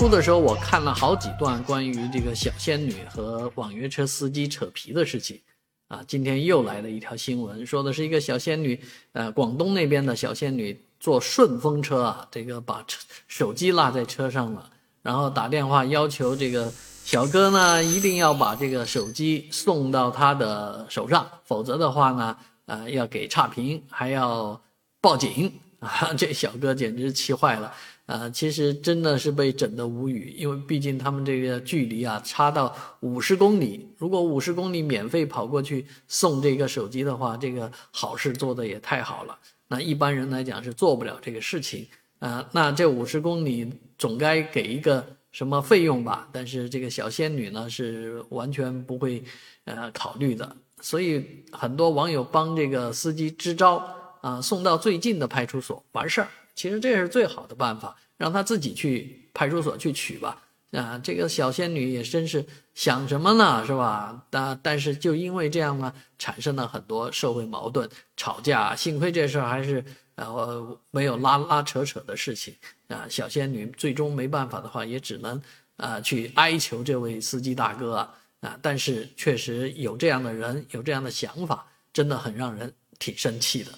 出的时候，我看了好几段关于这个小仙女和网约车司机扯皮的事情，啊，今天又来了一条新闻，说的是一个小仙女，呃，广东那边的小仙女坐顺风车啊，这个把手机落在车上了，然后打电话要求这个小哥呢一定要把这个手机送到他的手上，否则的话呢，呃，要给差评，还要报警啊，这小哥简直气坏了。啊，其实真的是被整得无语，因为毕竟他们这个距离啊，差到五十公里。如果五十公里免费跑过去送这个手机的话，这个好事做的也太好了。那一般人来讲是做不了这个事情啊。那这五十公里总该给一个什么费用吧？但是这个小仙女呢是完全不会呃考虑的，所以很多网友帮这个司机支招啊，送到最近的派出所完事儿。其实这是最好的办法，让他自己去派出所去取吧。啊，这个小仙女也真是想什么呢，是吧？但但是就因为这样呢，产生了很多社会矛盾、吵架。幸亏这事儿还是呃没有拉拉扯扯的事情啊。小仙女最终没办法的话，也只能啊去哀求这位司机大哥啊。啊，但是确实有这样的人，有这样的想法，真的很让人挺生气的。